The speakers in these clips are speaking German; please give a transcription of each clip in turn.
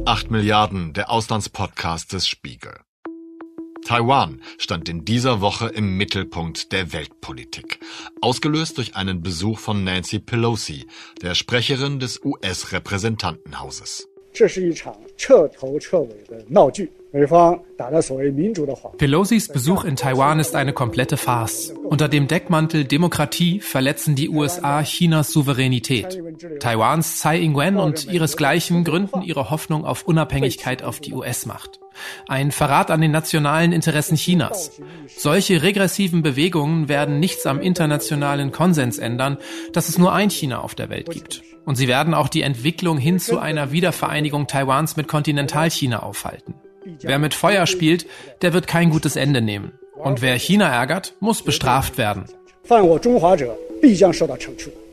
ist 8 Milliarden, der Auslandspodcast des Spiegel. Taiwan stand in dieser Woche im Mittelpunkt der Weltpolitik, ausgelöst durch einen Besuch von Nancy Pelosi, der Sprecherin des US-Repräsentantenhauses. 这是一场彻头彻尾的闹剧。Pelosis Besuch in Taiwan ist eine komplette Farce. Unter dem Deckmantel Demokratie verletzen die USA Chinas Souveränität. Taiwans Tsai Ing-wen und ihresgleichen gründen ihre Hoffnung auf Unabhängigkeit auf die US-Macht. Ein Verrat an den nationalen Interessen Chinas. Solche regressiven Bewegungen werden nichts am internationalen Konsens ändern, dass es nur ein China auf der Welt gibt. Und sie werden auch die Entwicklung hin zu einer Wiedervereinigung Taiwans mit Kontinentalchina aufhalten. Wer mit Feuer spielt, der wird kein gutes Ende nehmen. Und wer China ärgert, muss bestraft werden.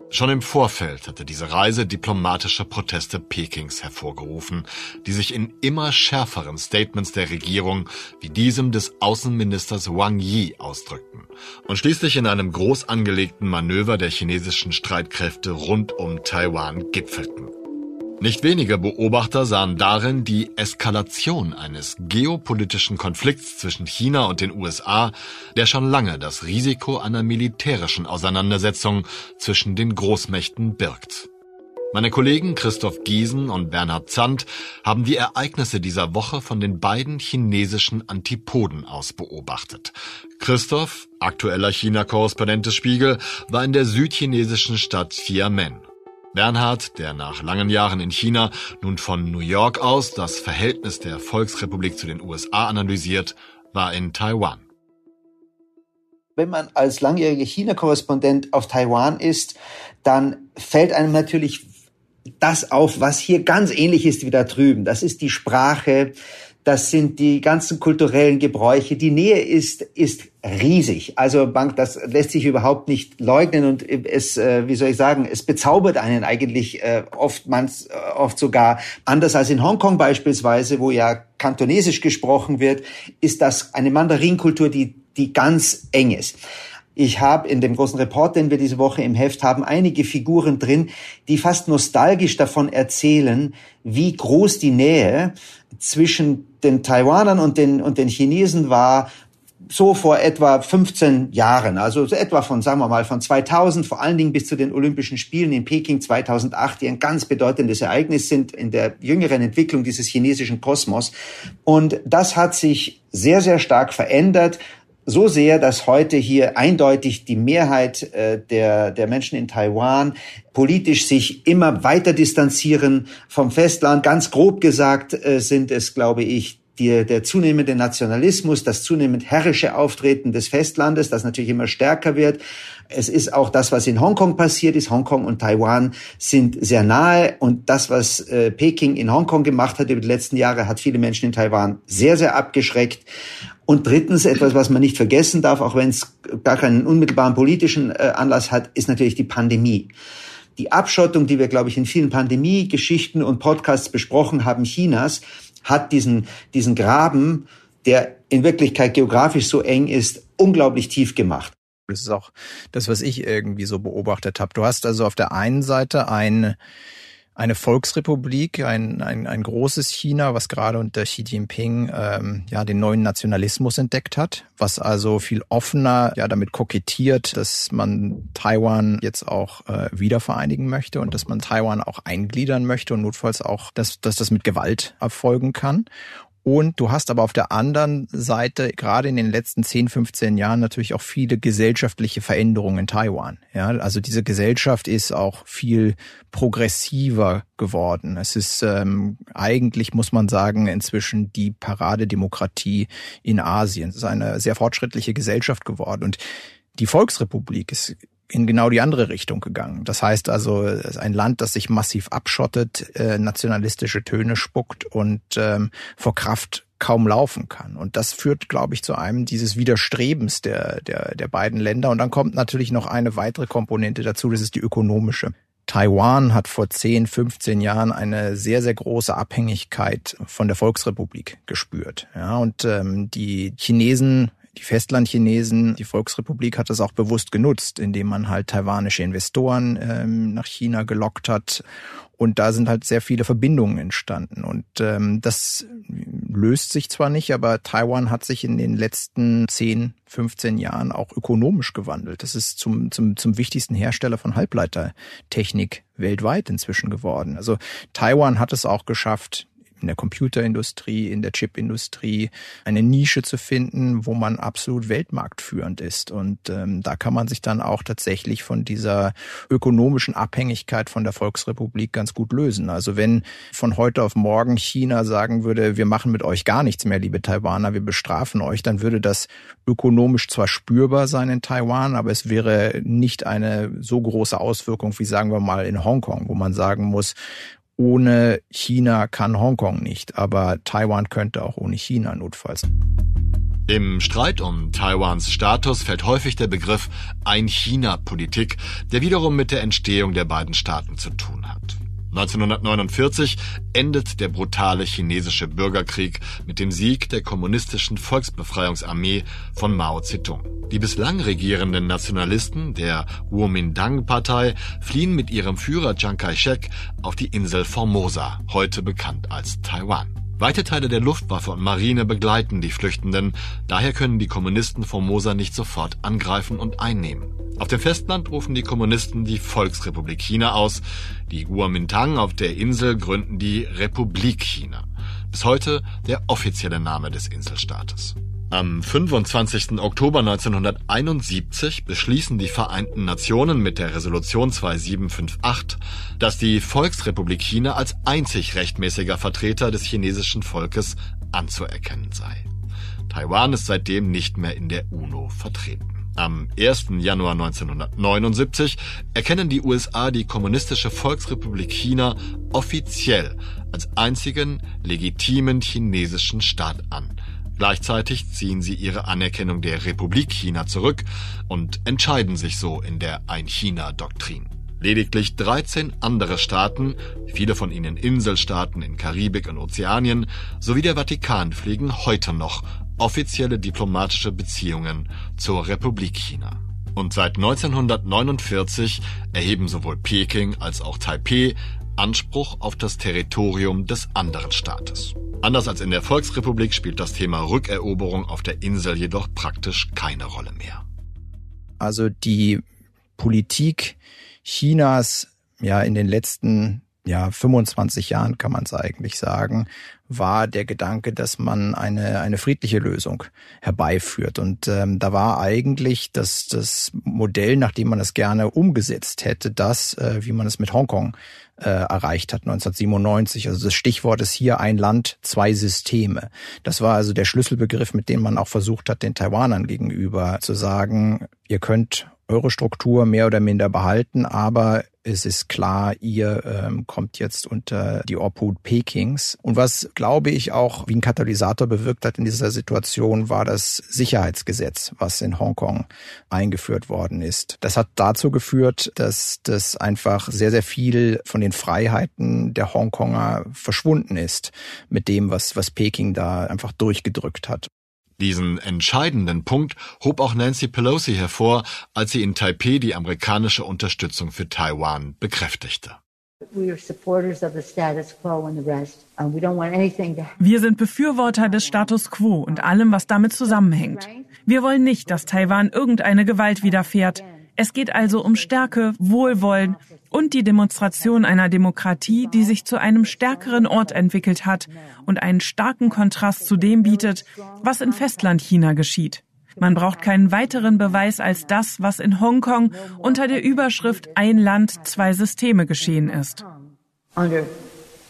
Schon im Vorfeld hatte diese Reise diplomatische Proteste Pekings hervorgerufen, die sich in immer schärferen Statements der Regierung wie diesem des Außenministers Wang Yi ausdrückten und schließlich in einem groß angelegten Manöver der chinesischen Streitkräfte rund um Taiwan gipfelten. Nicht wenige Beobachter sahen darin die Eskalation eines geopolitischen Konflikts zwischen China und den USA, der schon lange das Risiko einer militärischen Auseinandersetzung zwischen den Großmächten birgt. Meine Kollegen Christoph Giesen und Bernhard Zandt haben die Ereignisse dieser Woche von den beiden chinesischen Antipoden aus beobachtet. Christoph, aktueller China-Korrespondent des Spiegel, war in der südchinesischen Stadt Xiamen. Bernhard, der nach langen Jahren in China nun von New York aus das Verhältnis der Volksrepublik zu den USA analysiert, war in Taiwan. Wenn man als langjähriger China-Korrespondent auf Taiwan ist, dann fällt einem natürlich das auf, was hier ganz ähnlich ist wie da drüben. Das ist die Sprache, das sind die ganzen kulturellen Gebräuche. Die Nähe ist, ist riesig. Also Bank, das lässt sich überhaupt nicht leugnen und es, äh, wie soll ich sagen, es bezaubert einen eigentlich äh, oftmals, äh, oft sogar anders als in Hongkong beispielsweise, wo ja Kantonesisch gesprochen wird, ist das eine Mandarinkultur, die, die ganz eng ist. Ich habe in dem großen Report, den wir diese Woche im Heft haben, einige Figuren drin, die fast nostalgisch davon erzählen, wie groß die Nähe zwischen den Taiwanern und den, und den Chinesen war, so vor etwa 15 Jahren, also etwa von, sagen wir mal, von 2000, vor allen Dingen bis zu den Olympischen Spielen in Peking 2008, die ein ganz bedeutendes Ereignis sind in der jüngeren Entwicklung dieses chinesischen Kosmos. Und das hat sich sehr, sehr stark verändert so sehr, dass heute hier eindeutig die Mehrheit äh, der, der Menschen in Taiwan politisch sich immer weiter distanzieren vom Festland. Ganz grob gesagt äh, sind es, glaube ich, die, der zunehmende Nationalismus, das zunehmend herrische Auftreten des Festlandes, das natürlich immer stärker wird. Es ist auch das, was in Hongkong passiert ist. Hongkong und Taiwan sind sehr nahe und das, was äh, Peking in Hongkong gemacht hat über die letzten Jahre, hat viele Menschen in Taiwan sehr, sehr abgeschreckt. Und drittens, etwas, was man nicht vergessen darf, auch wenn es gar keinen unmittelbaren politischen äh, Anlass hat, ist natürlich die Pandemie. Die Abschottung, die wir, glaube ich, in vielen Pandemie-Geschichten und Podcasts besprochen haben, Chinas, hat diesen, diesen Graben, der in Wirklichkeit geografisch so eng ist, unglaublich tief gemacht. Das ist auch das, was ich irgendwie so beobachtet habe. Du hast also auf der einen Seite ein eine Volksrepublik, ein, ein, ein großes China, was gerade unter Xi Jinping ähm, ja den neuen Nationalismus entdeckt hat, was also viel offener ja damit kokettiert, dass man Taiwan jetzt auch äh, wiedervereinigen möchte und dass man Taiwan auch eingliedern möchte und notfalls auch, dass, dass das mit Gewalt erfolgen kann. Und du hast aber auf der anderen Seite gerade in den letzten 10, 15 Jahren natürlich auch viele gesellschaftliche Veränderungen in Taiwan. Ja, also diese Gesellschaft ist auch viel progressiver geworden. Es ist ähm, eigentlich, muss man sagen, inzwischen die Paradedemokratie in Asien. Es ist eine sehr fortschrittliche Gesellschaft geworden. Und die Volksrepublik ist in genau die andere Richtung gegangen. Das heißt also, es ist ein Land, das sich massiv abschottet, äh, nationalistische Töne spuckt und ähm, vor Kraft kaum laufen kann. Und das führt, glaube ich, zu einem dieses Widerstrebens der, der, der beiden Länder. Und dann kommt natürlich noch eine weitere Komponente dazu, das ist die ökonomische. Taiwan hat vor 10, 15 Jahren eine sehr, sehr große Abhängigkeit von der Volksrepublik gespürt. Ja, und ähm, die Chinesen die Festlandchinesen, die Volksrepublik hat das auch bewusst genutzt, indem man halt taiwanische Investoren ähm, nach China gelockt hat und da sind halt sehr viele Verbindungen entstanden. Und ähm, das löst sich zwar nicht, aber Taiwan hat sich in den letzten 10, 15 Jahren auch ökonomisch gewandelt. Das ist zum, zum, zum wichtigsten Hersteller von Halbleitertechnik weltweit inzwischen geworden. Also Taiwan hat es auch geschafft, in der Computerindustrie, in der Chipindustrie eine Nische zu finden, wo man absolut weltmarktführend ist. Und ähm, da kann man sich dann auch tatsächlich von dieser ökonomischen Abhängigkeit von der Volksrepublik ganz gut lösen. Also wenn von heute auf morgen China sagen würde, wir machen mit euch gar nichts mehr, liebe Taiwaner, wir bestrafen euch, dann würde das ökonomisch zwar spürbar sein in Taiwan, aber es wäre nicht eine so große Auswirkung wie sagen wir mal in Hongkong, wo man sagen muss, ohne China kann Hongkong nicht, aber Taiwan könnte auch ohne China notfalls. Im Streit um Taiwans Status fällt häufig der Begriff Ein-China-Politik, der wiederum mit der Entstehung der beiden Staaten zu tun hat. 1949 endet der brutale chinesische Bürgerkrieg mit dem Sieg der kommunistischen Volksbefreiungsarmee von Mao Zedong. Die bislang regierenden Nationalisten der Kuomintang-Partei fliehen mit ihrem Führer Chiang Kai-shek auf die Insel Formosa, heute bekannt als Taiwan. Weite Teile der Luftwaffe und Marine begleiten die Flüchtenden, daher können die Kommunisten Formosa nicht sofort angreifen und einnehmen. Auf dem Festland rufen die Kommunisten die Volksrepublik China aus, die Kuomintang auf der Insel gründen die Republik China. Bis heute der offizielle Name des Inselstaates. Am 25. Oktober 1971 beschließen die Vereinten Nationen mit der Resolution 2758, dass die Volksrepublik China als einzig rechtmäßiger Vertreter des chinesischen Volkes anzuerkennen sei. Taiwan ist seitdem nicht mehr in der UNO vertreten. Am 1. Januar 1979 erkennen die USA die Kommunistische Volksrepublik China offiziell als einzigen legitimen chinesischen Staat an Gleichzeitig ziehen sie ihre Anerkennung der Republik China zurück und entscheiden sich so in der Ein-China-Doktrin. Lediglich 13 andere Staaten, viele von ihnen Inselstaaten in Karibik und Ozeanien, sowie der Vatikan pflegen heute noch offizielle diplomatische Beziehungen zur Republik China. Und seit 1949 erheben sowohl Peking als auch Taipeh Anspruch auf das Territorium des anderen Staates. Anders als in der Volksrepublik spielt das Thema Rückeroberung auf der Insel jedoch praktisch keine Rolle mehr. Also die Politik Chinas ja in den letzten ja 25 Jahren kann man es eigentlich sagen, war der Gedanke, dass man eine eine friedliche Lösung herbeiführt und ähm, da war eigentlich das das Modell, nachdem man es gerne umgesetzt hätte, das äh, wie man es mit Hongkong äh, erreicht hat 1997. Also das Stichwort ist hier ein Land, zwei Systeme. Das war also der Schlüsselbegriff, mit dem man auch versucht hat, den Taiwanern gegenüber zu sagen, ihr könnt eure Struktur mehr oder minder behalten, aber es ist klar, ihr ähm, kommt jetzt unter die Obhut Pekings. Und was, glaube ich, auch wie ein Katalysator bewirkt hat in dieser Situation, war das Sicherheitsgesetz, was in Hongkong eingeführt worden ist. Das hat dazu geführt, dass das einfach sehr, sehr viel von den Freiheiten der Hongkonger verschwunden ist mit dem, was, was Peking da einfach durchgedrückt hat. Diesen entscheidenden Punkt hob auch Nancy Pelosi hervor, als sie in Taipeh die amerikanische Unterstützung für Taiwan bekräftigte. Wir sind Befürworter des Status quo und allem, was damit zusammenhängt. Wir wollen nicht, dass Taiwan irgendeine Gewalt widerfährt. Es geht also um Stärke, Wohlwollen und die Demonstration einer Demokratie, die sich zu einem stärkeren Ort entwickelt hat und einen starken Kontrast zu dem bietet, was in Festlandchina geschieht. Man braucht keinen weiteren Beweis als das, was in Hongkong unter der Überschrift Ein Land, zwei Systeme geschehen ist. Under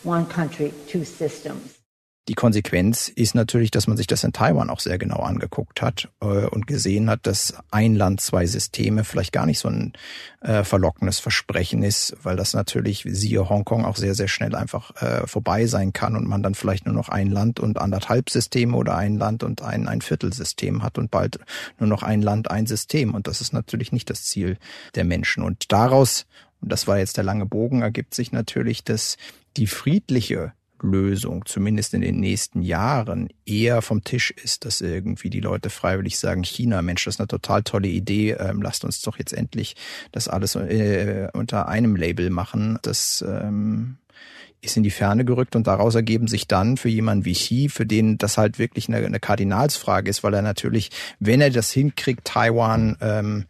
one country, two systems. Die Konsequenz ist natürlich, dass man sich das in Taiwan auch sehr genau angeguckt hat äh, und gesehen hat, dass ein Land, zwei Systeme vielleicht gar nicht so ein äh, verlockendes Versprechen ist, weil das natürlich, siehe Hongkong, auch sehr, sehr schnell einfach äh, vorbei sein kann und man dann vielleicht nur noch ein Land und anderthalb Systeme oder ein Land und ein, ein Viertelsystem hat und bald nur noch ein Land, ein System. Und das ist natürlich nicht das Ziel der Menschen. Und daraus, und das war jetzt der lange Bogen, ergibt sich natürlich, dass die friedliche Lösung, zumindest in den nächsten Jahren, eher vom Tisch ist, dass irgendwie die Leute freiwillig sagen, China, Mensch, das ist eine total tolle Idee, ähm, lasst uns doch jetzt endlich das alles äh, unter einem Label machen. Das ähm, ist in die Ferne gerückt und daraus ergeben sich dann für jemanden wie Xi, für den das halt wirklich eine, eine Kardinalsfrage ist, weil er natürlich, wenn er das hinkriegt, Taiwan ähm,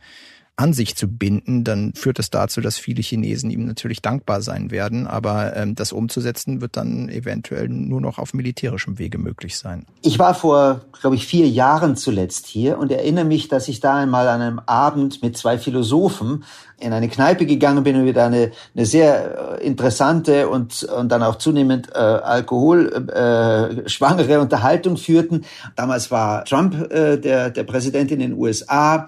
an sich zu binden, dann führt das dazu, dass viele Chinesen ihm natürlich dankbar sein werden. Aber ähm, das umzusetzen wird dann eventuell nur noch auf militärischem Wege möglich sein. Ich war vor, glaube ich, vier Jahren zuletzt hier und erinnere mich, dass ich da einmal an einem Abend mit zwei Philosophen in eine Kneipe gegangen bin und wir da eine, eine sehr äh, interessante und, und dann auch zunehmend äh, alkoholschwangere äh, Unterhaltung führten. Damals war Trump äh, der, der Präsident in den USA.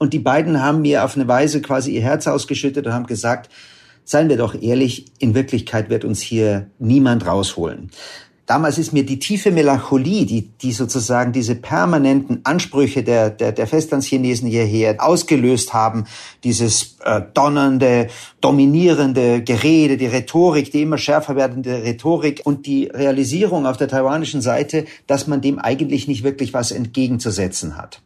Und die beiden haben mir auf eine Weise quasi ihr Herz ausgeschüttet und haben gesagt, seien wir doch ehrlich, in Wirklichkeit wird uns hier niemand rausholen. Damals ist mir die tiefe Melancholie, die, die sozusagen diese permanenten Ansprüche der, der, der Festlandschinesen hierher ausgelöst haben, dieses äh, donnernde, dominierende Gerede, die Rhetorik, die immer schärfer werdende Rhetorik und die Realisierung auf der taiwanischen Seite, dass man dem eigentlich nicht wirklich was entgegenzusetzen hat.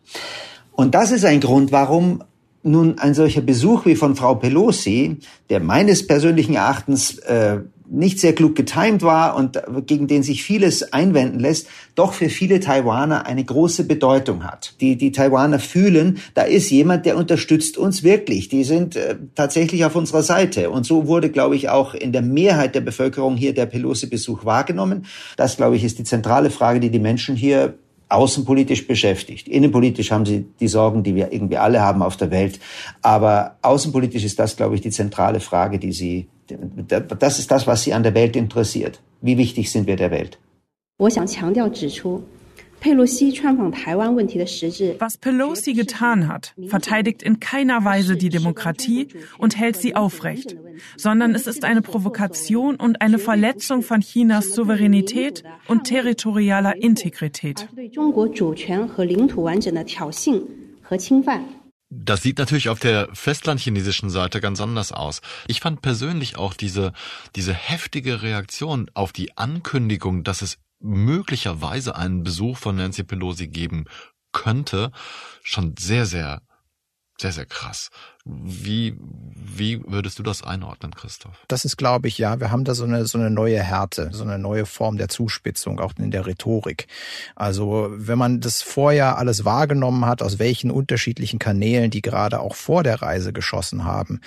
Und das ist ein Grund, warum nun ein solcher Besuch wie von Frau Pelosi, der meines persönlichen Erachtens äh, nicht sehr klug getimt war und gegen den sich vieles einwenden lässt, doch für viele Taiwaner eine große Bedeutung hat. Die, die Taiwaner fühlen, da ist jemand, der unterstützt uns wirklich. Die sind äh, tatsächlich auf unserer Seite. Und so wurde, glaube ich, auch in der Mehrheit der Bevölkerung hier der Pelosi-Besuch wahrgenommen. Das, glaube ich, ist die zentrale Frage, die die Menschen hier außenpolitisch beschäftigt. Innenpolitisch haben sie die Sorgen, die wir irgendwie alle haben auf der Welt. Aber außenpolitisch ist das, glaube ich, die zentrale Frage, die sie, das ist das, was sie an der Welt interessiert. Wie wichtig sind wir der Welt? 我想强调指出 ，was Pelosi getan hat, verteidigt in keiner Weise die Demokratie und hält sie aufrecht, sondern es ist eine Provokation und eine Verletzung von Chinas Souveränität und territorialer Integrität. Das sieht natürlich auf der festlandchinesischen Seite ganz anders aus. Ich fand persönlich auch diese, diese heftige Reaktion auf die Ankündigung, dass es möglicherweise einen Besuch von Nancy Pelosi geben könnte, schon sehr, sehr, sehr, sehr krass. Wie, wie würdest du das einordnen, Christoph? Das ist, glaube ich, ja, wir haben da so eine, so eine neue Härte, so eine neue Form der Zuspitzung, auch in der Rhetorik. Also, wenn man das vorher alles wahrgenommen hat, aus welchen unterschiedlichen Kanälen die gerade auch vor der Reise geschossen haben,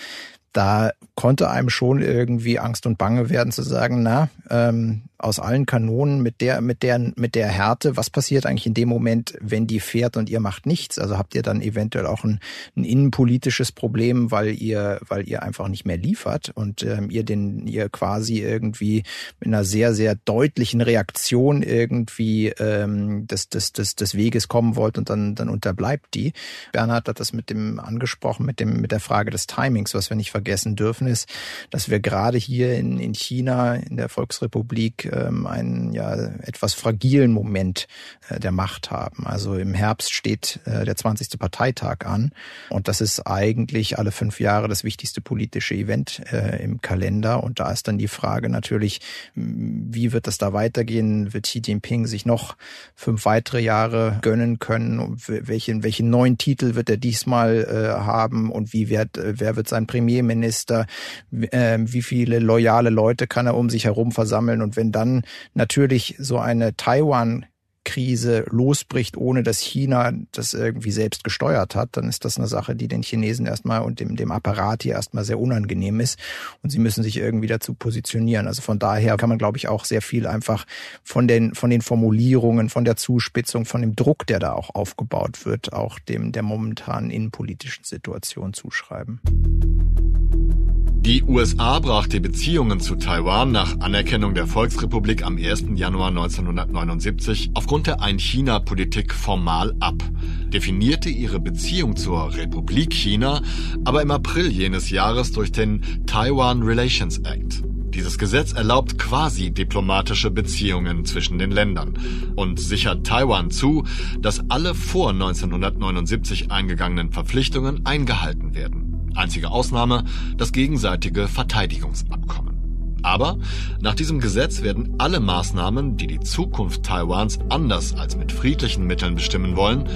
da konnte einem schon irgendwie Angst und Bange werden zu sagen, na, ähm, aus allen Kanonen mit der, mit der, mit der Härte, was passiert eigentlich in dem Moment, wenn die fährt und ihr macht nichts? Also habt ihr dann eventuell auch ein, ein innenpolitisches Problem, weil ihr, weil ihr einfach nicht mehr liefert und ähm, ihr den, ihr quasi irgendwie mit einer sehr, sehr deutlichen Reaktion irgendwie ähm, des, des, des, des Weges kommen wollt und dann, dann unterbleibt die. Bernhard hat das mit dem angesprochen, mit dem, mit der Frage des Timings, was wir nicht vergessen dürfen, ist, dass wir gerade hier in, in China, in der Volksrepublik, ähm, einen ja etwas fragilen Moment äh, der Macht haben. Also im Herbst steht äh, der 20. Parteitag an und das ist eigentlich alle fünf Jahre das wichtigste politische Event äh, im Kalender. Und da ist dann die Frage natürlich, wie wird das da weitergehen? Wird Xi Jinping sich noch fünf weitere Jahre gönnen können? Welchen, welchen neuen Titel wird er diesmal äh, haben? Und wie wird, äh, wer wird sein Premierminister? Äh, wie viele loyale Leute kann er um sich herum versammeln? Und wenn dann natürlich so eine Taiwan Krise losbricht, ohne dass China das irgendwie selbst gesteuert hat, dann ist das eine Sache, die den Chinesen erstmal und dem, dem Apparat hier erstmal sehr unangenehm ist. Und sie müssen sich irgendwie dazu positionieren. Also von daher kann man, glaube ich, auch sehr viel einfach von den, von den Formulierungen, von der Zuspitzung, von dem Druck, der da auch aufgebaut wird, auch dem der momentanen innenpolitischen Situation zuschreiben. Die USA brach die Beziehungen zu Taiwan nach Anerkennung der Volksrepublik am 1. Januar 1979 aufgrund der Ein-China-Politik formal ab, definierte ihre Beziehung zur Republik China aber im April jenes Jahres durch den Taiwan Relations Act. Dieses Gesetz erlaubt quasi diplomatische Beziehungen zwischen den Ländern und sichert Taiwan zu, dass alle vor 1979 eingegangenen Verpflichtungen eingehalten werden. Einzige Ausnahme das gegenseitige Verteidigungsabkommen. Aber nach diesem Gesetz werden alle Maßnahmen, die die Zukunft Taiwans anders als mit friedlichen Mitteln bestimmen wollen,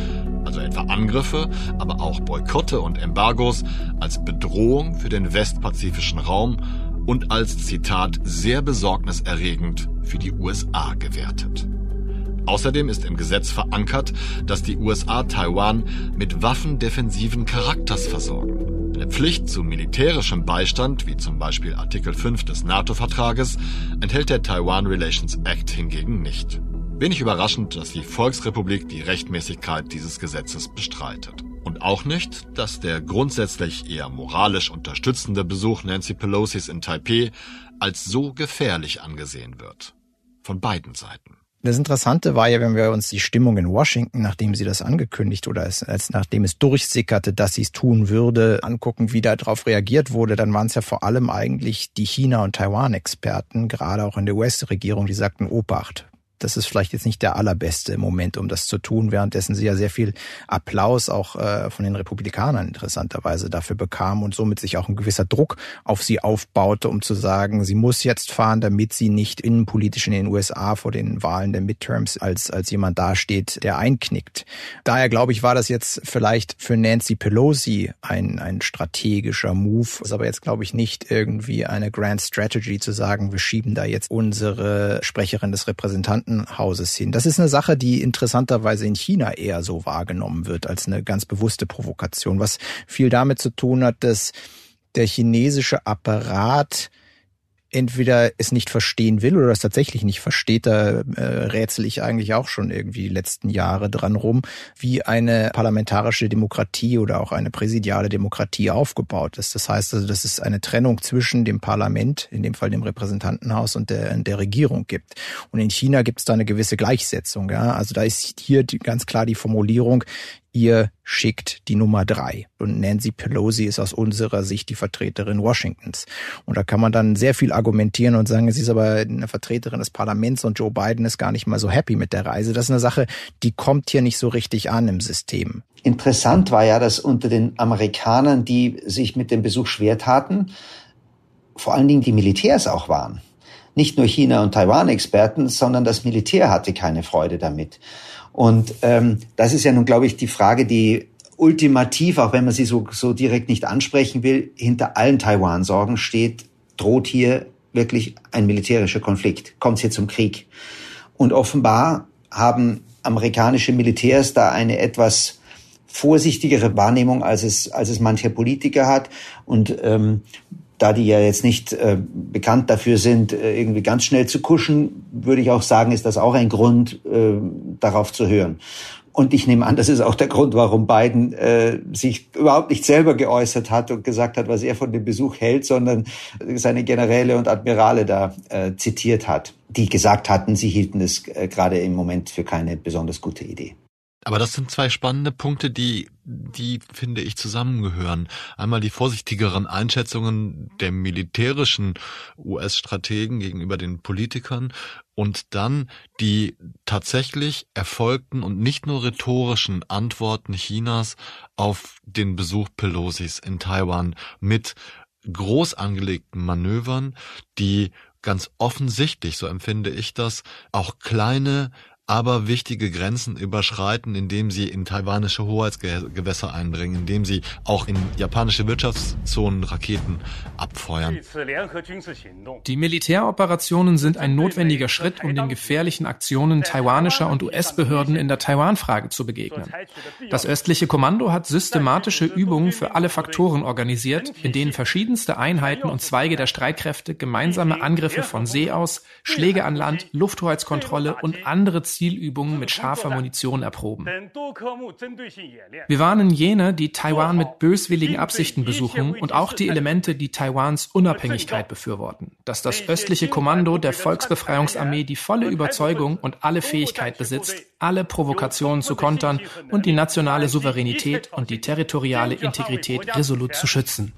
also etwa Angriffe, aber auch Boykotte und Embargos, als Bedrohung für den westpazifischen Raum und als Zitat sehr besorgniserregend für die USA gewertet. Außerdem ist im Gesetz verankert, dass die USA Taiwan mit Waffen defensiven Charakters versorgen. Eine Pflicht zu militärischem Beistand, wie zum Beispiel Artikel 5 des NATO-Vertrages, enthält der Taiwan Relations Act hingegen nicht. Wenig überraschend, dass die Volksrepublik die Rechtmäßigkeit dieses Gesetzes bestreitet. Und auch nicht, dass der grundsätzlich eher moralisch unterstützende Besuch Nancy Pelosi's in Taipeh als so gefährlich angesehen wird. Von beiden Seiten. Das Interessante war ja, wenn wir uns die Stimmung in Washington, nachdem sie das angekündigt oder als, als nachdem es durchsickerte, dass sie es tun würde, angucken, wie darauf reagiert wurde, dann waren es ja vor allem eigentlich die China- und Taiwan-Experten, gerade auch in der US-Regierung, die sagten, Obacht, das ist vielleicht jetzt nicht der allerbeste Moment, um das zu tun, währenddessen sie ja sehr viel Applaus auch äh, von den Republikanern interessanterweise dafür bekam und somit sich auch ein gewisser Druck auf sie aufbaute, um zu sagen, sie muss jetzt fahren, damit sie nicht innenpolitisch in den USA vor den Wahlen der Midterms als, als jemand dasteht, der einknickt. Daher glaube ich, war das jetzt vielleicht für Nancy Pelosi ein, ein strategischer Move, ist aber jetzt glaube ich nicht irgendwie eine Grand Strategy zu sagen, wir schieben da jetzt unsere Sprecherin des Repräsentanten Hauses hin. Das ist eine Sache, die interessanterweise in China eher so wahrgenommen wird als eine ganz bewusste Provokation, was viel damit zu tun hat, dass der chinesische Apparat entweder es nicht verstehen will oder es tatsächlich nicht versteht, da äh, rätsel ich eigentlich auch schon irgendwie die letzten Jahre dran rum, wie eine parlamentarische Demokratie oder auch eine präsidiale Demokratie aufgebaut ist. Das heißt also, dass es eine Trennung zwischen dem Parlament, in dem Fall dem Repräsentantenhaus und der, der Regierung gibt. Und in China gibt es da eine gewisse Gleichsetzung. Ja? Also da ist hier ganz klar die Formulierung, ihr schickt die Nummer drei. Und Nancy Pelosi ist aus unserer Sicht die Vertreterin Washingtons. Und da kann man dann sehr viel argumentieren und sagen, sie ist aber eine Vertreterin des Parlaments und Joe Biden ist gar nicht mal so happy mit der Reise. Das ist eine Sache, die kommt hier nicht so richtig an im System. Interessant war ja, dass unter den Amerikanern, die sich mit dem Besuch schwer taten, vor allen Dingen die Militärs auch waren. Nicht nur China- und Taiwan-Experten, sondern das Militär hatte keine Freude damit. Und ähm, das ist ja nun, glaube ich, die Frage, die ultimativ, auch wenn man sie so, so direkt nicht ansprechen will, hinter allen Taiwan-Sorgen steht, droht hier wirklich ein militärischer Konflikt, kommt es hier zum Krieg. Und offenbar haben amerikanische Militärs da eine etwas vorsichtigere Wahrnehmung, als es, als es mancher Politiker hat. Und ähm, da die ja jetzt nicht äh, bekannt dafür sind, äh, irgendwie ganz schnell zu kuschen, würde ich auch sagen, ist das auch ein Grund, äh, darauf zu hören. Und ich nehme an, das ist auch der Grund, warum Biden äh, sich überhaupt nicht selber geäußert hat und gesagt hat, was er von dem Besuch hält, sondern seine Generäle und Admirale da äh, zitiert hat, die gesagt hatten, sie hielten es äh, gerade im Moment für keine besonders gute Idee. Aber das sind zwei spannende Punkte, die, die finde ich zusammengehören. Einmal die vorsichtigeren Einschätzungen der militärischen US-Strategen gegenüber den Politikern und dann die tatsächlich erfolgten und nicht nur rhetorischen Antworten Chinas auf den Besuch Pelosis in Taiwan mit groß angelegten Manövern, die ganz offensichtlich, so empfinde ich das, auch kleine aber wichtige Grenzen überschreiten, indem sie in taiwanische Hoheitsgewässer eindringen, indem sie auch in japanische Wirtschaftszonen Raketen abfeuern. Die Militäroperationen sind ein notwendiger Schritt, um den gefährlichen Aktionen taiwanischer und US-Behörden in der Taiwan-Frage zu begegnen. Das östliche Kommando hat systematische Übungen für alle Faktoren organisiert, in denen verschiedenste Einheiten und Zweige der Streitkräfte gemeinsame Angriffe von See aus, Schläge an Land, Lufthoheitskontrolle und andere Zielübungen mit scharfer Munition erproben. Wir warnen jene, die Taiwan mit böswilligen Absichten besuchen und auch die Elemente, die Taiwans Unabhängigkeit befürworten, dass das östliche Kommando der Volksbefreiungsarmee die volle Überzeugung und alle Fähigkeit besitzt, alle Provokationen zu kontern und die nationale Souveränität und die territoriale Integrität resolut zu schützen.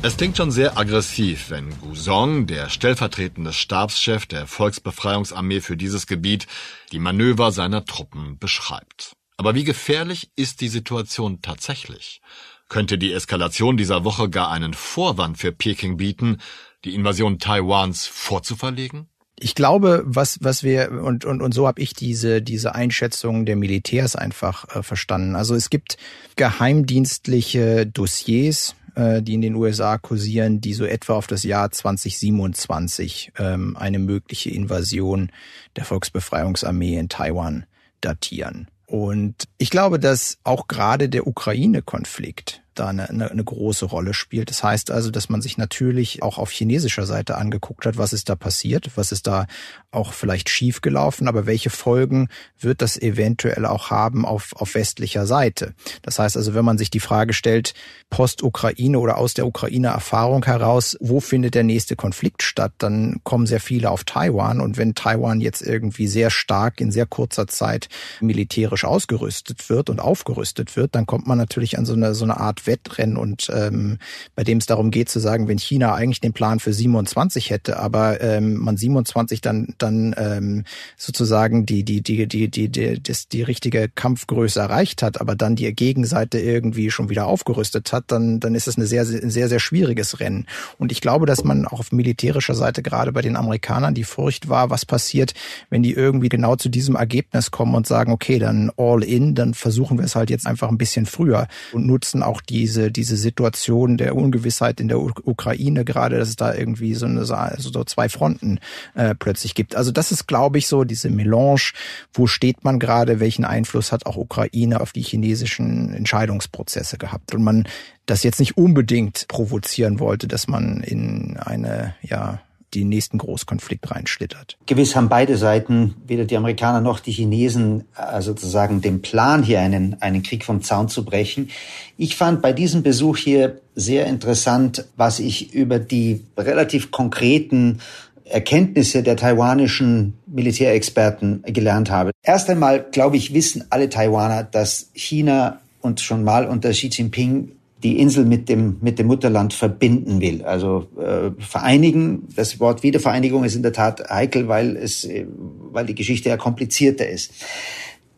Es klingt schon sehr aggressiv, wenn Guzong, der stellvertretende Stabschef der Volksbefreiungsarmee für dieses Gebiet, die Manöver seiner Truppen beschreibt. Aber wie gefährlich ist die Situation tatsächlich? Könnte die Eskalation dieser Woche gar einen Vorwand für Peking bieten, die Invasion Taiwans vorzuverlegen? Ich glaube, was was wir und und und so habe ich diese diese Einschätzung der Militärs einfach äh, verstanden. Also es gibt geheimdienstliche Dossiers, äh, die in den USA kursieren, die so etwa auf das Jahr 2027 ähm, eine mögliche Invasion der Volksbefreiungsarmee in Taiwan datieren. Und ich glaube, dass auch gerade der Ukraine-Konflikt da eine, eine, eine große Rolle spielt. Das heißt also, dass man sich natürlich auch auf chinesischer Seite angeguckt hat, was ist da passiert, was ist da auch vielleicht schiefgelaufen, aber welche Folgen wird das eventuell auch haben auf, auf westlicher Seite. Das heißt also, wenn man sich die Frage stellt, Post-Ukraine oder aus der Ukraine-Erfahrung heraus, wo findet der nächste Konflikt statt, dann kommen sehr viele auf Taiwan. Und wenn Taiwan jetzt irgendwie sehr stark in sehr kurzer Zeit militärisch ausgerüstet wird und aufgerüstet wird, dann kommt man natürlich an so eine, so eine Art Wettrennen und ähm, bei dem es darum geht zu sagen, wenn China eigentlich den Plan für 27 hätte, aber ähm, man 27 dann dann ähm, sozusagen die die die die die die die, die richtige Kampfgröße erreicht hat, aber dann die Gegenseite irgendwie schon wieder aufgerüstet hat, dann dann ist es eine sehr sehr sehr, schwieriges Rennen. Und ich glaube, dass man auch auf militärischer Seite gerade bei den Amerikanern die Furcht war, was passiert, wenn die irgendwie genau zu diesem Ergebnis kommen und sagen, okay, dann all in, dann versuchen wir es halt jetzt einfach ein bisschen früher und nutzen auch die diese, diese Situation der Ungewissheit in der Ukraine gerade, dass es da irgendwie so, eine, so zwei Fronten äh, plötzlich gibt. Also das ist, glaube ich, so diese Melange, wo steht man gerade, welchen Einfluss hat auch Ukraine auf die chinesischen Entscheidungsprozesse gehabt. Und man das jetzt nicht unbedingt provozieren wollte, dass man in eine, ja, die nächsten Großkonflikt reinschlittert. Gewiss haben beide Seiten, weder die Amerikaner noch die Chinesen, äh, sozusagen den Plan, hier einen, einen Krieg vom Zaun zu brechen. Ich fand bei diesem Besuch hier sehr interessant, was ich über die relativ konkreten Erkenntnisse der taiwanischen Militärexperten gelernt habe. Erst einmal, glaube ich, wissen alle Taiwaner, dass China und schon mal unter Xi Jinping die Insel mit dem, mit dem Mutterland verbinden will. Also äh, vereinigen, das Wort Wiedervereinigung ist in der Tat heikel, weil, es, äh, weil die Geschichte ja komplizierter ist.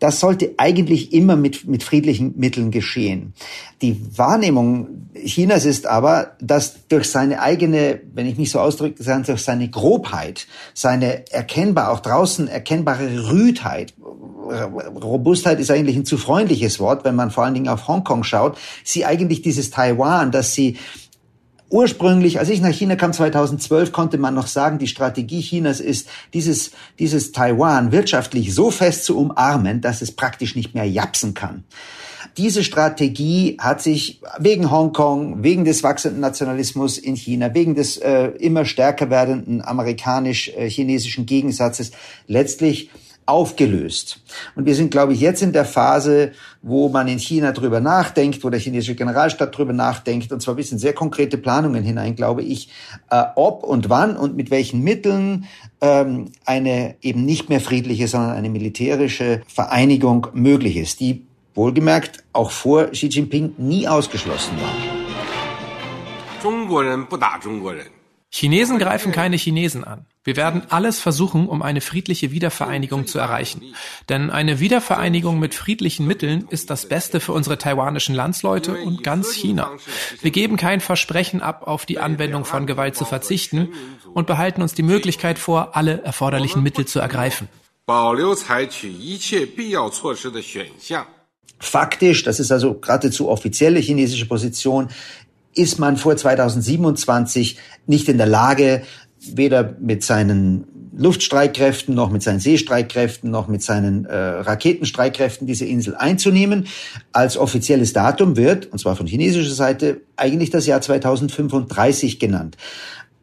Das sollte eigentlich immer mit, mit friedlichen Mitteln geschehen. Die Wahrnehmung Chinas ist aber, dass durch seine eigene, wenn ich mich so ausdrücke, durch seine Grobheit, seine erkennbar, auch draußen erkennbare Rüdheit, Robustheit ist eigentlich ein zu freundliches Wort, wenn man vor allen Dingen auf Hongkong schaut, sie eigentlich dieses Taiwan, dass sie Ursprünglich, als ich nach China kam 2012, konnte man noch sagen, die Strategie Chinas ist, dieses, dieses Taiwan wirtschaftlich so fest zu umarmen, dass es praktisch nicht mehr japsen kann. Diese Strategie hat sich wegen Hongkong, wegen des wachsenden Nationalismus in China, wegen des äh, immer stärker werdenden amerikanisch-chinesischen Gegensatzes letztlich aufgelöst. Und wir sind, glaube ich, jetzt in der Phase, wo man in China drüber nachdenkt, wo der chinesische Generalstaat drüber nachdenkt, und zwar bis in sehr konkrete Planungen hinein, glaube ich, äh, ob und wann und mit welchen Mitteln ähm, eine eben nicht mehr friedliche, sondern eine militärische Vereinigung möglich ist, die wohlgemerkt auch vor Xi Jinping nie ausgeschlossen war. Chinesen greifen keine Chinesen an. Wir werden alles versuchen, um eine friedliche Wiedervereinigung zu erreichen. Denn eine Wiedervereinigung mit friedlichen Mitteln ist das Beste für unsere taiwanischen Landsleute und ganz China. Wir geben kein Versprechen ab, auf die Anwendung von Gewalt zu verzichten und behalten uns die Möglichkeit vor, alle erforderlichen Mittel zu ergreifen. Faktisch, das ist also geradezu offizielle chinesische Position, ist man vor 2027 nicht in der Lage, weder mit seinen Luftstreitkräften noch mit seinen Seestreitkräften noch mit seinen äh, Raketenstreitkräften diese Insel einzunehmen. Als offizielles Datum wird, und zwar von chinesischer Seite, eigentlich das Jahr 2035 genannt.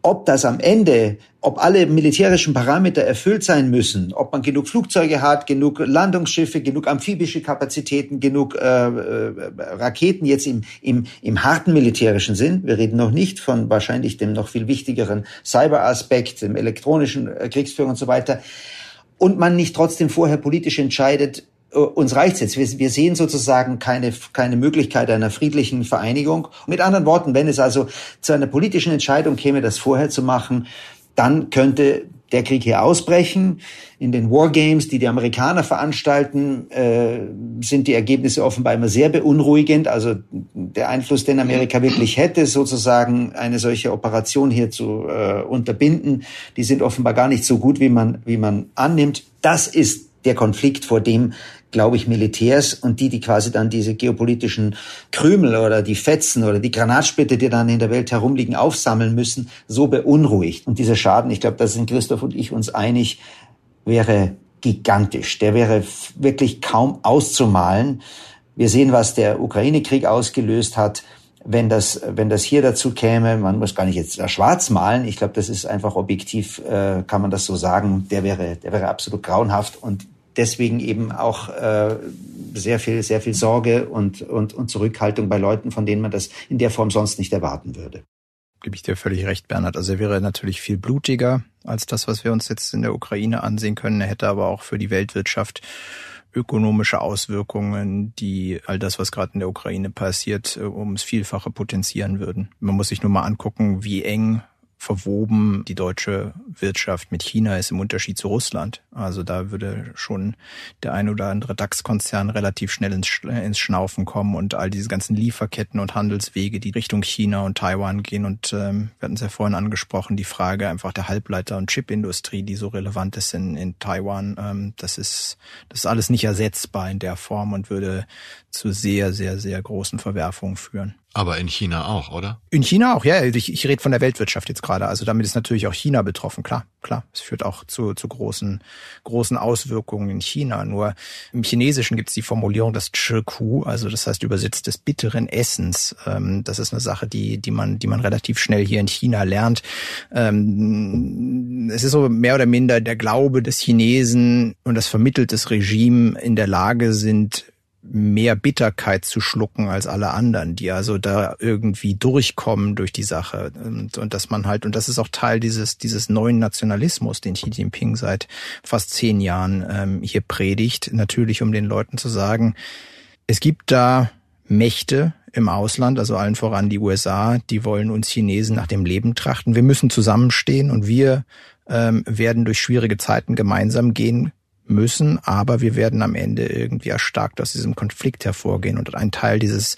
Ob das am Ende, ob alle militärischen Parameter erfüllt sein müssen, ob man genug Flugzeuge hat, genug Landungsschiffe, genug amphibische Kapazitäten, genug äh, äh, Raketen jetzt im, im, im harten militärischen Sinn. Wir reden noch nicht von wahrscheinlich dem noch viel wichtigeren Cyberaspekt, dem elektronischen äh, Kriegsführung und so weiter. Und man nicht trotzdem vorher politisch entscheidet, äh, uns reicht's jetzt. Wir, wir sehen sozusagen keine, keine Möglichkeit einer friedlichen Vereinigung. Mit anderen Worten, wenn es also zu einer politischen Entscheidung käme, das vorher zu machen, dann könnte der Krieg hier ausbrechen. In den Wargames, die die Amerikaner veranstalten, äh, sind die Ergebnisse offenbar immer sehr beunruhigend. Also der Einfluss, den Amerika wirklich hätte, sozusagen eine solche Operation hier zu äh, unterbinden, die sind offenbar gar nicht so gut, wie man, wie man annimmt. Das ist der Konflikt, vor dem glaube ich, Militärs und die, die quasi dann diese geopolitischen Krümel oder die Fetzen oder die Granatsplitter, die dann in der Welt herumliegen, aufsammeln müssen, so beunruhigt. Und dieser Schaden, ich glaube, da sind Christoph und ich uns einig, wäre gigantisch. Der wäre wirklich kaum auszumalen. Wir sehen, was der Ukraine-Krieg ausgelöst hat. Wenn das, wenn das hier dazu käme, man muss gar nicht jetzt schwarz malen. Ich glaube, das ist einfach objektiv, äh, kann man das so sagen. Der wäre, der wäre absolut grauenhaft und deswegen eben auch äh, sehr viel, sehr viel Sorge und, und, und Zurückhaltung bei Leuten, von denen man das in der Form sonst nicht erwarten würde. Gebe ich dir völlig recht, Bernhard. Also er wäre natürlich viel blutiger als das, was wir uns jetzt in der Ukraine ansehen können. Er hätte aber auch für die Weltwirtschaft ökonomische Auswirkungen, die all das, was gerade in der Ukraine passiert, ums Vielfache potenzieren würden. Man muss sich nur mal angucken, wie eng verwoben die deutsche Wirtschaft mit China ist im Unterschied zu Russland. Also da würde schon der ein oder andere DAX-Konzern relativ schnell ins, ins Schnaufen kommen und all diese ganzen Lieferketten und Handelswege, die Richtung China und Taiwan gehen. Und ähm, wir hatten es ja vorhin angesprochen, die Frage einfach der Halbleiter- und Chipindustrie, die so relevant ist in, in Taiwan. Ähm, das ist das ist alles nicht ersetzbar in der Form und würde zu sehr, sehr, sehr großen Verwerfungen führen. Aber in China auch, oder? In China auch, ja. Ich, ich rede von der Weltwirtschaft jetzt gerade. Also damit ist natürlich auch China betroffen, klar, klar. Es führt auch zu, zu großen, großen Auswirkungen in China. Nur im Chinesischen gibt es die Formulierung des Chiku, also das heißt übersetzt des bitteren Essens. Ähm, das ist eine Sache, die, die man, die man relativ schnell hier in China lernt. Ähm, es ist so mehr oder minder der Glaube des Chinesen und das vermitteltes Regime in der Lage sind, mehr Bitterkeit zu schlucken als alle anderen, die also da irgendwie durchkommen durch die Sache und, und dass man halt und das ist auch Teil dieses dieses neuen Nationalismus, den Xi Jinping seit fast zehn Jahren ähm, hier predigt, natürlich um den Leuten zu sagen, es gibt da Mächte im Ausland, also allen voran die USA, die wollen uns Chinesen nach dem Leben trachten. Wir müssen zusammenstehen und wir ähm, werden durch schwierige Zeiten gemeinsam gehen müssen, aber wir werden am Ende irgendwie erstarkt aus diesem Konflikt hervorgehen. Und ein Teil dieses,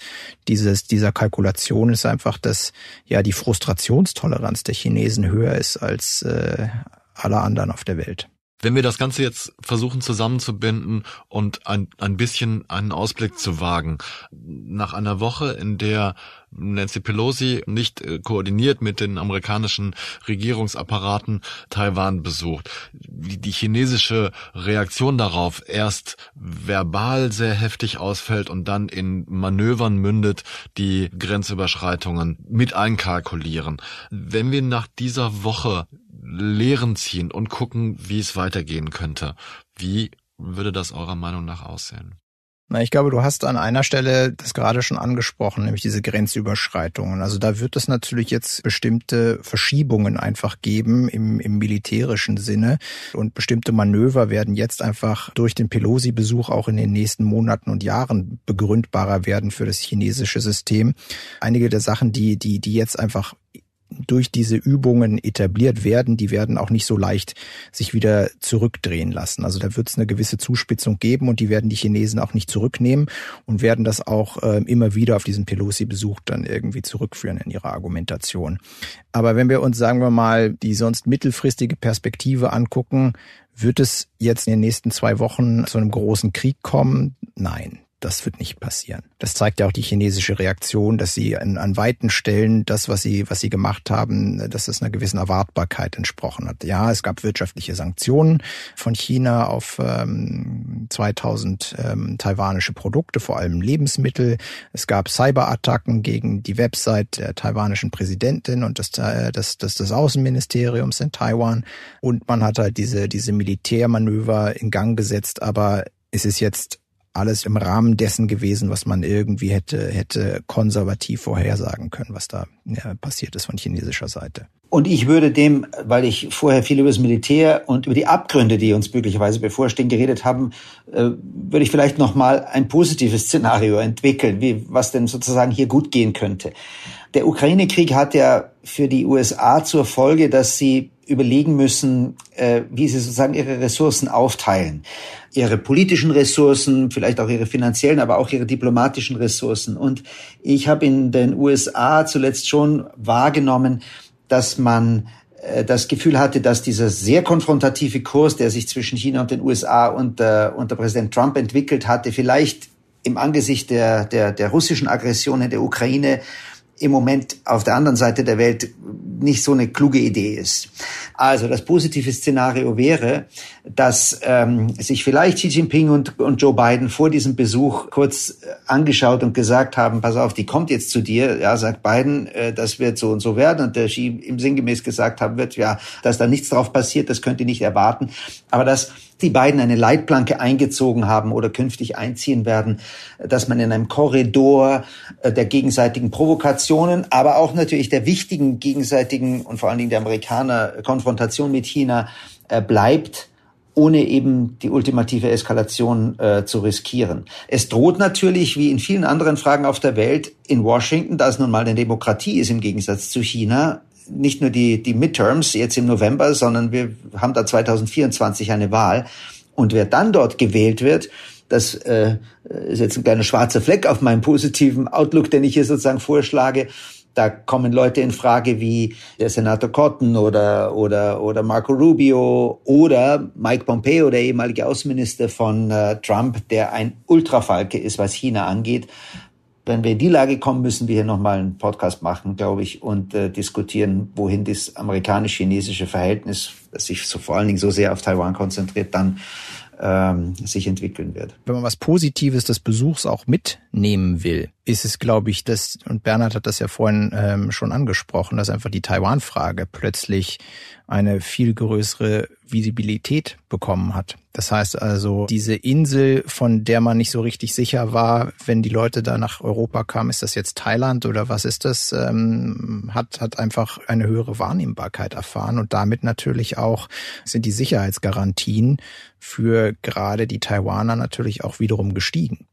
dieses, dieser Kalkulation ist einfach, dass ja die Frustrationstoleranz der Chinesen höher ist als äh, aller anderen auf der Welt. Wenn wir das Ganze jetzt versuchen zusammenzubinden und ein, ein bisschen einen Ausblick zu wagen, nach einer Woche, in der Nancy Pelosi nicht äh, koordiniert mit den amerikanischen Regierungsapparaten Taiwan besucht, die chinesische Reaktion darauf erst verbal sehr heftig ausfällt und dann in Manövern mündet, die Grenzüberschreitungen mit einkalkulieren. Wenn wir nach dieser Woche Lehren ziehen und gucken, wie es weitergehen könnte. Wie würde das eurer Meinung nach aussehen? Na, ich glaube, du hast an einer Stelle das gerade schon angesprochen, nämlich diese Grenzüberschreitungen. Also da wird es natürlich jetzt bestimmte Verschiebungen einfach geben im, im militärischen Sinne und bestimmte Manöver werden jetzt einfach durch den Pelosi-Besuch auch in den nächsten Monaten und Jahren begründbarer werden für das chinesische System. Einige der Sachen, die, die, die jetzt einfach durch diese Übungen etabliert werden, die werden auch nicht so leicht sich wieder zurückdrehen lassen. Also da wird es eine gewisse Zuspitzung geben und die werden die Chinesen auch nicht zurücknehmen und werden das auch äh, immer wieder auf diesen Pelosi-Besuch dann irgendwie zurückführen in ihrer Argumentation. Aber wenn wir uns, sagen wir mal, die sonst mittelfristige Perspektive angucken, wird es jetzt in den nächsten zwei Wochen zu einem großen Krieg kommen? Nein das wird nicht passieren. Das zeigt ja auch die chinesische Reaktion, dass sie an, an weiten Stellen das, was sie, was sie gemacht haben, dass es einer gewissen Erwartbarkeit entsprochen hat. Ja, es gab wirtschaftliche Sanktionen von China auf ähm, 2000 ähm, taiwanische Produkte, vor allem Lebensmittel. Es gab Cyberattacken gegen die Website der taiwanischen Präsidentin und des, äh, des, des, des Außenministeriums in Taiwan. Und man hat halt diese, diese Militärmanöver in Gang gesetzt, aber es ist jetzt alles im Rahmen dessen gewesen, was man irgendwie hätte, hätte konservativ vorhersagen können, was da ja, passiert ist von chinesischer Seite. Und ich würde dem, weil ich vorher viel über das Militär und über die Abgründe, die uns möglicherweise bevorstehen, geredet haben, äh, würde ich vielleicht noch mal ein positives Szenario entwickeln, wie was denn sozusagen hier gut gehen könnte. Der Ukraine-Krieg hat ja für die USA zur Folge, dass sie überlegen müssen, äh, wie sie sozusagen ihre Ressourcen aufteilen. Ihre politischen Ressourcen, vielleicht auch ihre finanziellen, aber auch ihre diplomatischen Ressourcen. Und ich habe in den USA zuletzt schon wahrgenommen, dass man äh, das Gefühl hatte, dass dieser sehr konfrontative Kurs, der sich zwischen China und den USA unter, unter Präsident Trump entwickelt hatte, vielleicht im Angesicht der, der, der russischen Aggression in der Ukraine im Moment auf der anderen Seite der Welt nicht so eine kluge Idee ist. Also das positive Szenario wäre, dass ähm, sich vielleicht Xi Jinping und, und Joe Biden vor diesem Besuch kurz äh, angeschaut und gesagt haben, pass auf, die kommt jetzt zu dir, ja, sagt Biden, äh, das wird so und so werden. Und der Xi im sinngemäß gesagt haben wird, ja, dass da nichts drauf passiert, das könnt ihr nicht erwarten, aber dass die beiden eine Leitplanke eingezogen haben oder künftig einziehen werden, dass man in einem Korridor äh, der gegenseitigen Provokationen, aber auch natürlich der wichtigen gegenseitigen und vor allen Dingen der Amerikaner Konfrontation mit China äh, bleibt ohne eben die ultimative Eskalation äh, zu riskieren. Es droht natürlich, wie in vielen anderen Fragen auf der Welt, in Washington, da es nun mal eine Demokratie ist im Gegensatz zu China, nicht nur die, die Midterms jetzt im November, sondern wir haben da 2024 eine Wahl. Und wer dann dort gewählt wird, das äh, ist jetzt ein kleiner schwarzer Fleck auf meinem positiven Outlook, den ich hier sozusagen vorschlage. Da kommen Leute in Frage wie der Senator Cotton oder, oder, oder Marco Rubio oder Mike Pompeo, der ehemalige Außenminister von äh, Trump, der ein Ultrafalke ist, was China angeht wenn wir in die Lage kommen, müssen wir hier nochmal einen Podcast machen, glaube ich, und äh, diskutieren, wohin das amerikanisch-chinesische Verhältnis, das sich so vor allen Dingen so sehr auf Taiwan konzentriert, dann ähm, sich entwickeln wird. Wenn man was Positives des Besuchs auch mitnehmen will, ist es, glaube ich, dass, und Bernhard hat das ja vorhin ähm, schon angesprochen, dass einfach die Taiwan-Frage plötzlich eine viel größere Visibilität bekommen hat. Das heißt also, diese Insel, von der man nicht so richtig sicher war, wenn die Leute da nach Europa kamen, ist das jetzt Thailand oder was ist das, ähm, hat, hat einfach eine höhere Wahrnehmbarkeit erfahren und damit natürlich auch sind die Sicherheitsgarantien für gerade die Taiwaner natürlich auch wiederum gestiegen.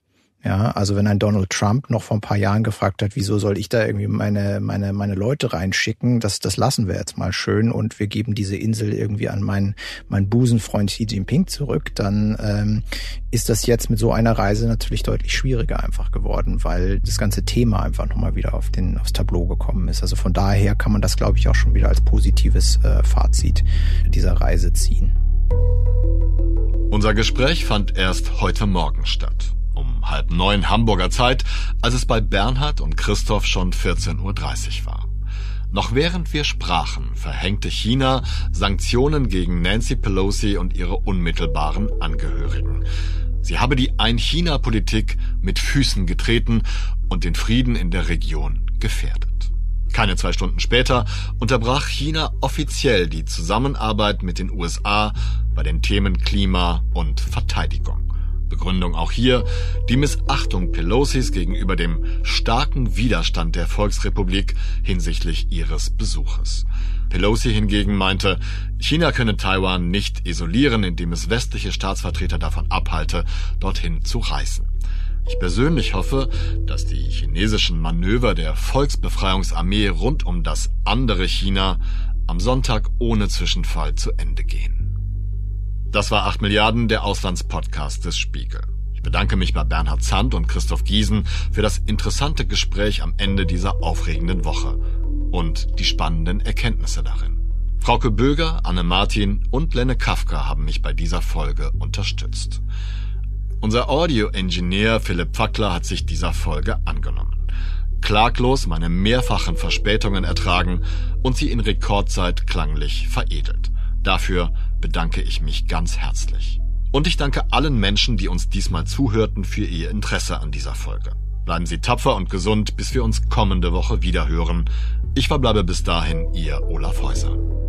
Ja, also wenn ein Donald Trump noch vor ein paar Jahren gefragt hat, wieso soll ich da irgendwie meine, meine, meine Leute reinschicken, das, das lassen wir jetzt mal schön und wir geben diese Insel irgendwie an meinen, meinen Busenfreund Xi Jinping zurück, dann ähm, ist das jetzt mit so einer Reise natürlich deutlich schwieriger einfach geworden, weil das ganze Thema einfach nochmal wieder auf den, aufs Tableau gekommen ist. Also von daher kann man das, glaube ich, auch schon wieder als positives äh, Fazit dieser Reise ziehen. Unser Gespräch fand erst heute Morgen statt halb neun Hamburger Zeit, als es bei Bernhard und Christoph schon 14.30 Uhr war. Noch während wir sprachen, verhängte China Sanktionen gegen Nancy Pelosi und ihre unmittelbaren Angehörigen. Sie habe die Ein-China-Politik mit Füßen getreten und den Frieden in der Region gefährdet. Keine zwei Stunden später unterbrach China offiziell die Zusammenarbeit mit den USA bei den Themen Klima und Verteidigung. Begründung auch hier die Missachtung Pelosis gegenüber dem starken Widerstand der Volksrepublik hinsichtlich ihres Besuches. Pelosi hingegen meinte, China könne Taiwan nicht isolieren, indem es westliche Staatsvertreter davon abhalte, dorthin zu reisen. Ich persönlich hoffe, dass die chinesischen Manöver der Volksbefreiungsarmee rund um das andere China am Sonntag ohne Zwischenfall zu Ende gehen. Das war 8 Milliarden, der Auslandspodcast des Spiegel. Ich bedanke mich bei Bernhard Zandt und Christoph Giesen für das interessante Gespräch am Ende dieser aufregenden Woche und die spannenden Erkenntnisse darin. Frauke Böger, Anne Martin und Lenne Kafka haben mich bei dieser Folge unterstützt. Unser Audio-Engineer Philipp Fackler hat sich dieser Folge angenommen. Klaglos meine mehrfachen Verspätungen ertragen und sie in Rekordzeit klanglich veredelt. Dafür bedanke ich mich ganz herzlich. Und ich danke allen Menschen, die uns diesmal zuhörten, für ihr Interesse an dieser Folge. Bleiben Sie tapfer und gesund, bis wir uns kommende Woche wieder hören. Ich verbleibe bis dahin, Ihr Olaf Holl.